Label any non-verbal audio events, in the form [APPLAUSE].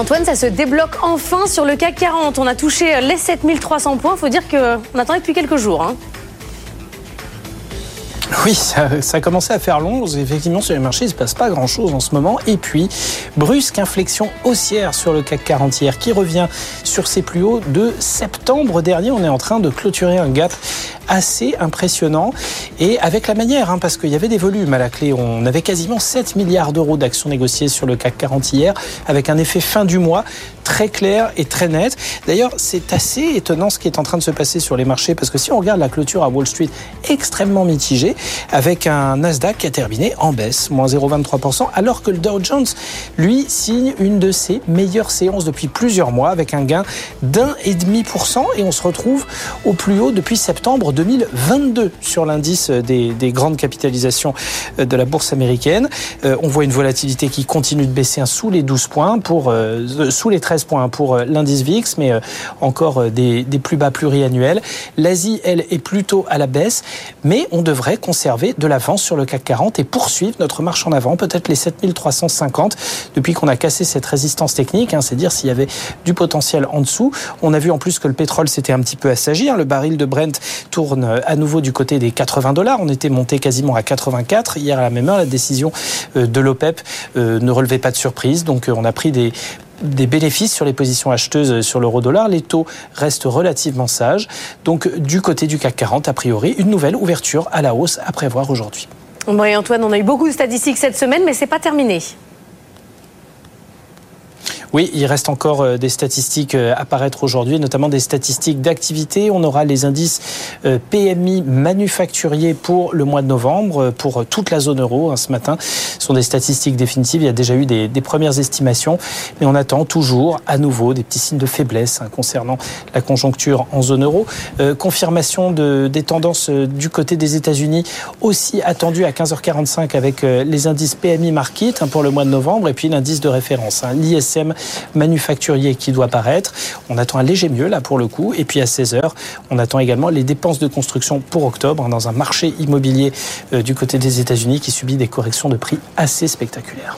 Antoine, ça se débloque enfin sur le CAC 40. On a touché les 7300 points. Il faut dire qu'on attendait depuis quelques jours. Hein. [LAUGHS] Oui, ça, a commencé à faire long. Effectivement, sur les marchés, il ne se passe pas grand-chose en ce moment. Et puis, brusque inflexion haussière sur le CAC 40 hier, qui revient sur ses plus hauts de septembre dernier. On est en train de clôturer un gap assez impressionnant. Et avec la manière, hein, parce qu'il y avait des volumes à la clé. On avait quasiment 7 milliards d'euros d'actions négociées sur le CAC 40 hier, avec un effet fin du mois très clair et très net. D'ailleurs, c'est assez étonnant ce qui est en train de se passer sur les marchés, parce que si on regarde la clôture à Wall Street, extrêmement mitigée, avec un Nasdaq qui a terminé en baisse, moins 0,23%, alors que le Dow Jones, lui, signe une de ses meilleures séances depuis plusieurs mois, avec un gain d'un et demi pour cent, et on se retrouve au plus haut depuis septembre 2022 sur l'indice des, grandes capitalisations de la bourse américaine. Euh, on voit une volatilité qui continue de baisser sous les 12 points, pour, euh, sous les 13 points pour euh, l'indice VIX, mais encore des, des plus bas pluriannuels. L'Asie, elle, est plutôt à la baisse, mais on devrait conserver de l'avance sur le CAC 40 et poursuivre notre marche en avant, peut-être les 7350, depuis qu'on a cassé cette résistance technique, hein, c'est dire s'il y avait du potentiel en dessous. On a vu en plus que le pétrole s'était un petit peu assagi, hein. le baril de Brent tourne à nouveau du côté des 80 dollars. On était monté quasiment à 84 hier à la même heure. La décision euh, de l'OPEP euh, ne relevait pas de surprise. Donc euh, on a pris des des bénéfices sur les positions acheteuses sur l'euro-dollar. Les taux restent relativement sages. Donc, du côté du CAC 40, a priori, une nouvelle ouverture à la hausse à prévoir aujourd'hui. Bon, Antoine, on a eu beaucoup de statistiques cette semaine, mais c'est pas terminé. Oui, il reste encore euh, des statistiques euh, à paraître aujourd'hui, notamment des statistiques d'activité. On aura les indices euh, PMI manufacturiers pour le mois de novembre, pour toute la zone euro. Hein, ce matin, ce sont des statistiques définitives. Il y a déjà eu des, premières estimations, mais on attend toujours à nouveau des petits signes de faiblesse hein, concernant la conjoncture en zone euro. confirmation de, des tendances du côté des États-Unis aussi attendues à 15h45 avec les indices PMI Market hein, pour le mois de novembre et puis l'indice de référence, l'ISM manufacturier qui doit paraître. On attend un léger mieux là pour le coup. Et puis à 16h, on attend également les dépenses de construction pour octobre hein, dans un marché immobilier euh, du côté des États-Unis qui subit des corrections de prix assez spectaculaires.